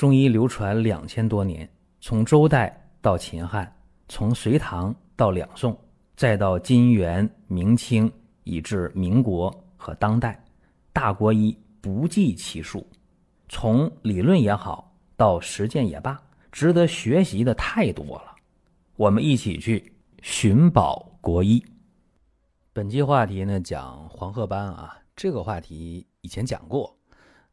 中医流传两千多年，从周代到秦汉，从隋唐到两宋，再到金元明清，以至民国和当代，大国医不计其数。从理论也好，到实践也罢，值得学习的太多了。我们一起去寻宝国医。本期话题呢，讲黄褐斑啊，这个话题以前讲过，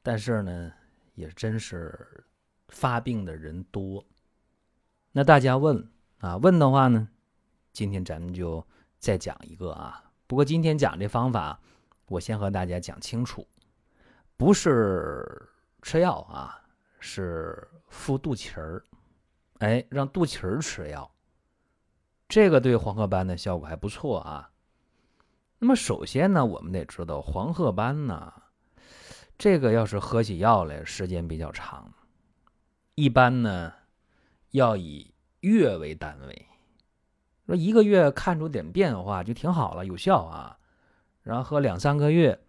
但是呢，也真是。发病的人多，那大家问啊？问的话呢，今天咱们就再讲一个啊。不过今天讲这方法，我先和大家讲清楚，不是吃药啊，是敷肚脐儿。哎，让肚脐儿吃药，这个对黄褐斑的效果还不错啊。那么首先呢，我们得知道黄褐斑呢，这个要是喝起药来，时间比较长。一般呢，要以月为单位，说一个月看出点变化就挺好了，有效啊。然后喝两三个月，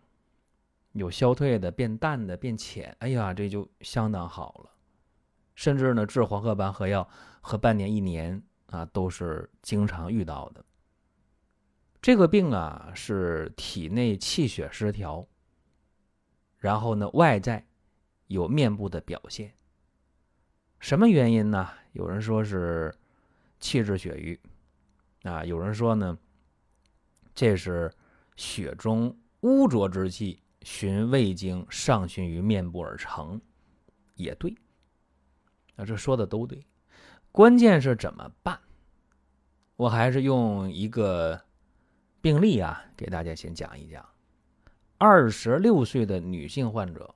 有消退的、变淡的、变浅，哎呀，这就相当好了。甚至呢，治黄褐斑喝药喝半年、一年啊，都是经常遇到的。这个病啊，是体内气血失调，然后呢，外在有面部的表现。什么原因呢？有人说是气滞血瘀，啊，有人说呢，这是血中污浊之气循胃经上循于面部而成，也对。啊，这说的都对，关键是怎么办？我还是用一个病例啊，给大家先讲一讲。二十六岁的女性患者，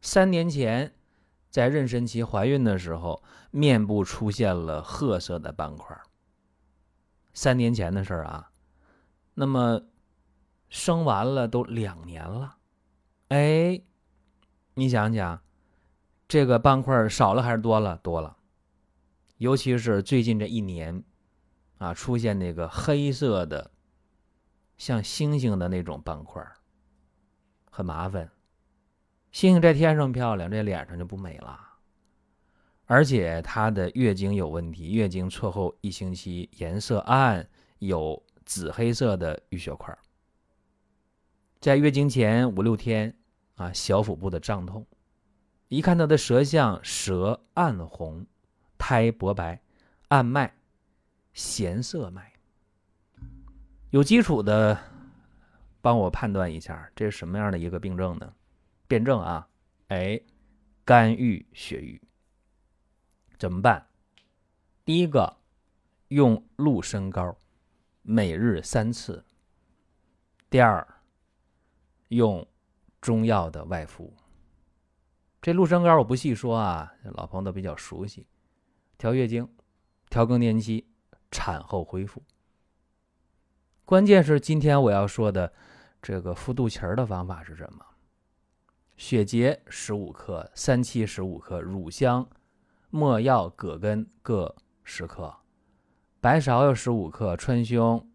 三年前。在妊娠期怀孕的时候，面部出现了褐色的斑块。三年前的事儿啊，那么生完了都两年了，哎，你想想，这个斑块少了还是多了？多了，尤其是最近这一年，啊，出现那个黑色的，像星星的那种斑块，很麻烦。星星在天上漂亮，这脸上就不美了。而且她的月经有问题，月经错后一星期，颜色暗，有紫黑色的淤血块。在月经前五六天，啊，小腹部的胀痛，一看她的舌象，舌暗红，苔薄白，暗脉，弦色脉。有基础的，帮我判断一下，这是什么样的一个病症呢？辩证啊，哎，肝郁血瘀，怎么办？第一个，用鹿参膏，每日三次。第二，用中药的外敷。这鹿参膏我不细说啊，老朋友都比较熟悉。调月经，调更年期，产后恢复。关键是今天我要说的这个敷肚脐儿的方法是什么？血竭十五克，三七十五克，乳香、没药、葛根各十克，白芍药十五克，川芎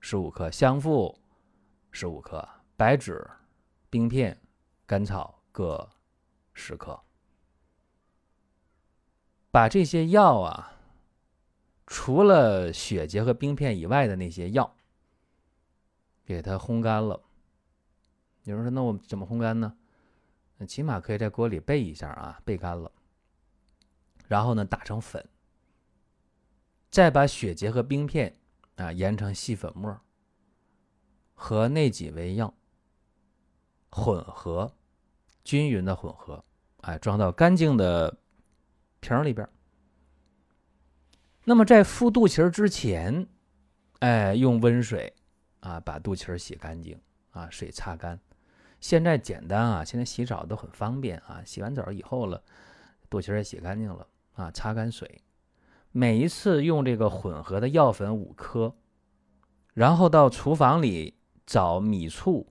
十五克，香附十五克，白芷、冰片、甘草各十克。把这些药啊，除了血竭和冰片以外的那些药，给它烘干了。有人说：“那我怎么烘干呢？”起码可以在锅里备一下啊，备干了，然后呢打成粉，再把血结和冰片啊研成细粉末，和那几味药混合，均匀的混合，哎，装到干净的瓶里边。那么在敷肚脐之前，哎，用温水啊把肚脐洗干净啊，水擦干。现在简单啊，现在洗澡都很方便啊。洗完澡以后了，肚脐也洗干净了啊，擦干水。每一次用这个混合的药粉五颗，然后到厨房里找米醋，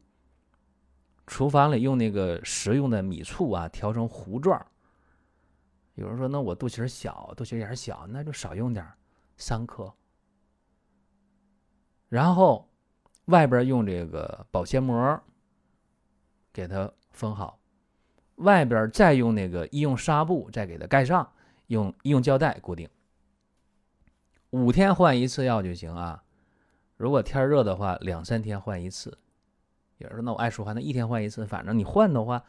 厨房里用那个食用的米醋啊，调成糊状。有人说，那我肚脐小，肚脐眼小，那就少用点，三克。然后外边用这个保鲜膜。给它封好，外边再用那个医用纱布再给它盖上，用医用胶带固定。五天换一次药就行啊。如果天热的话，两三天换一次。有人说那我爱出汗，那一天换一次，反正你换的话，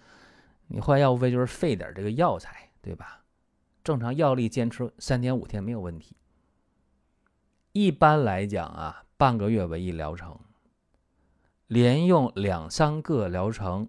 你换药无非就是费点这个药材，对吧？正常药力坚持三天五天没有问题。一般来讲啊，半个月为一疗程，连用两三个疗程，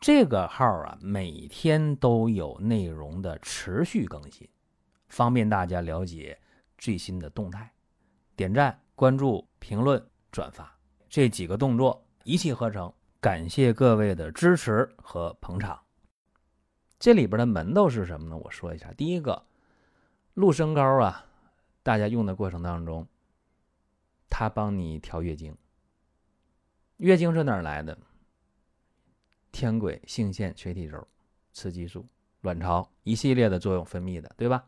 这个号啊，每天都有内容的持续更新，方便大家了解最新的动态。点赞、关注、评论、转发这几个动作一气呵成。感谢各位的支持和捧场。这里边的门道是什么呢？我说一下，第一个，鹿参膏啊，大家用的过程当中，它帮你调月经。月经是哪儿来的？天癸、性腺、垂体轴、雌激素、卵巢一系列的作用分泌的，对吧？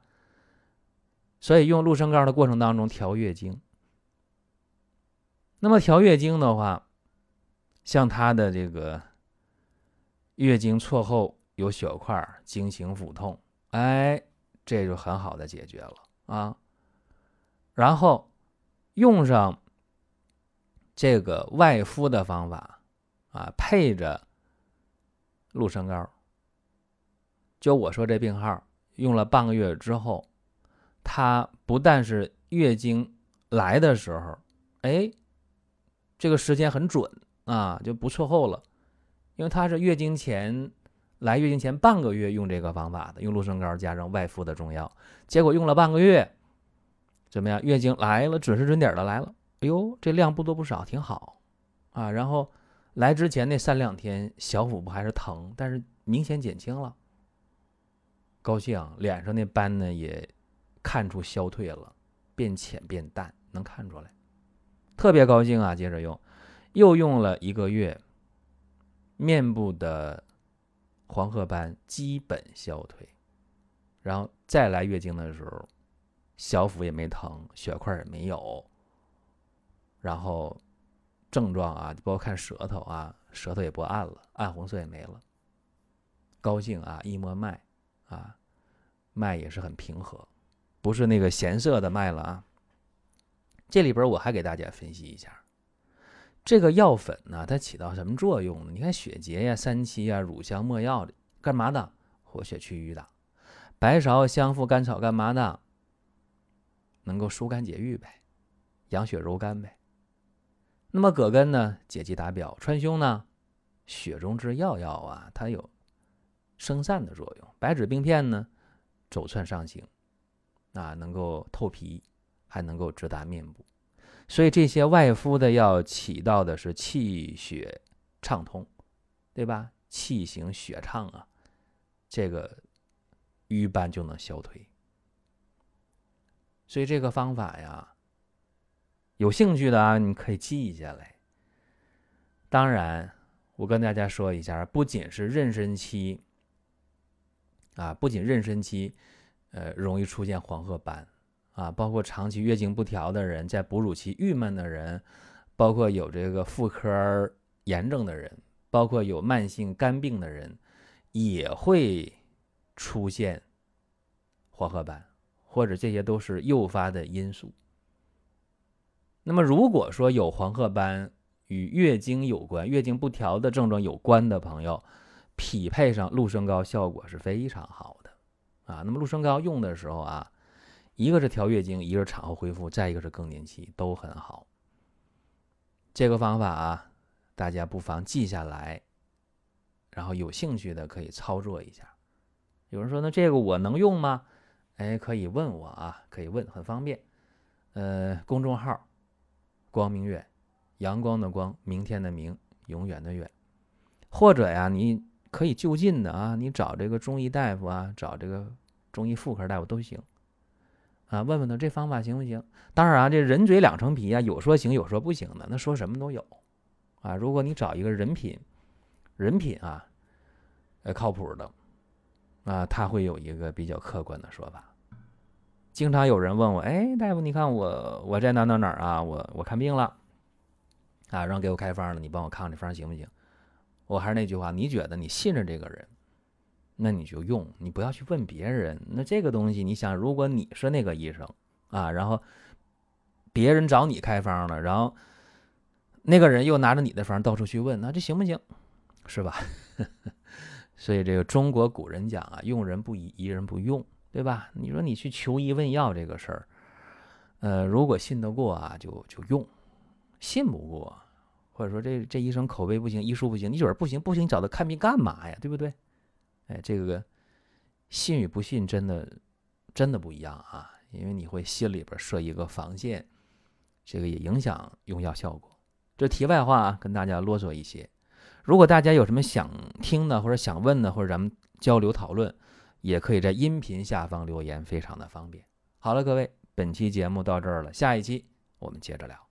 所以用鹿参膏的过程当中调月经。那么调月经的话，像它的这个月经错后。有血块、经行腹痛，哎，这就很好的解决了啊。然后用上这个外敷的方法啊，配着鹿参膏。就我说这病号用了半个月之后，它不但是月经来的时候，哎，这个时间很准啊，就不错后了，因为它是月经前。来月经前半个月用这个方法的，用鹿参膏加上外敷的中药，结果用了半个月，怎么样？月经来了，准时准点的来了。哎呦，这量不多不少，挺好啊。然后来之前那三两天小腹部还是疼，但是明显减轻了，高兴，脸上那斑呢也看出消退了，变浅变淡，能看出来，特别高兴啊。接着用，又用了一个月，面部的。黄褐斑基本消退，然后再来月经的时候，小腹也没疼，血块也没有。然后症状啊，包括看舌头啊，舌头也不暗了，暗红色也没了。高兴啊，一摸脉啊，脉也是很平和，不是那个咸涩的脉了啊。这里边我还给大家分析一下。这个药粉呢，它起到什么作用呢？你看血竭呀、三七呀、乳香、没药的，干嘛的？活血祛瘀的。白芍、香附、甘草干嘛的？能够疏肝解郁呗，养血柔肝呗。那么葛根呢，解肌达表；川芎呢，血中之药药啊，它有生散的作用。白芷冰片呢，走窜上行，啊，能够透皮，还能够直达面部。所以这些外敷的药起到的是气血畅通，对吧？气行血畅啊，这个瘀斑就能消退。所以这个方法呀，有兴趣的啊，你可以记下来。当然，我跟大家说一下，不仅是妊娠期啊，不仅妊娠期，呃，容易出现黄褐斑。啊，包括长期月经不调的人，在哺乳期郁闷的人，包括有这个妇科炎症的人，包括有慢性肝病的人，也会出现黄褐斑，或者这些都是诱发的因素。那么，如果说有黄褐斑与月经有关、月经不调的症状有关的朋友，匹配上鹿参膏效果是非常好的啊。那么，鹿参膏用的时候啊。一个是调月经，一个是产后恢复，再一个是更年期都很好。这个方法啊，大家不妨记下来，然后有兴趣的可以操作一下。有人说，那这个我能用吗？哎，可以问我啊，可以问，很方便。呃，公众号“光明远”，阳光的光，明天的明，永远的远。或者呀，你可以就近的啊，你找这个中医大夫啊，找这个中医妇科大夫都行啊，问问他这方法行不行？当然啊，这人嘴两层皮啊，有说行有说不行的，那说什么都有啊。如果你找一个人品人品啊，呃靠谱的啊，他会有一个比较客观的说法。经常有人问我，哎，大夫，你看我我在哪哪哪啊，我我看病了啊，让给我开方了，你帮我看看这方行不行？我还是那句话，你觉得你信任这个人，那你就用，你不要去问别人。那这个东西，你想，如果你是那个医生啊，然后别人找你开方了，然后那个人又拿着你的方到处去问，那这行不行？是吧？所以这个中国古人讲啊，用人不疑，疑人不用，对吧？你说你去求医问药这个事儿，呃，如果信得过啊，就就用；信不过。或者说这这医生口碑不行，医术不行，你觉得不行不行，你找他看病干嘛呀？对不对？哎，这个信与不信真的真的不一样啊，因为你会心里边设一个防线，这个也影响用药效果。这题外话啊，跟大家啰嗦一些。如果大家有什么想听的或者想问的，或者咱们交流讨论，也可以在音频下方留言，非常的方便。好了，各位，本期节目到这儿了，下一期我们接着聊。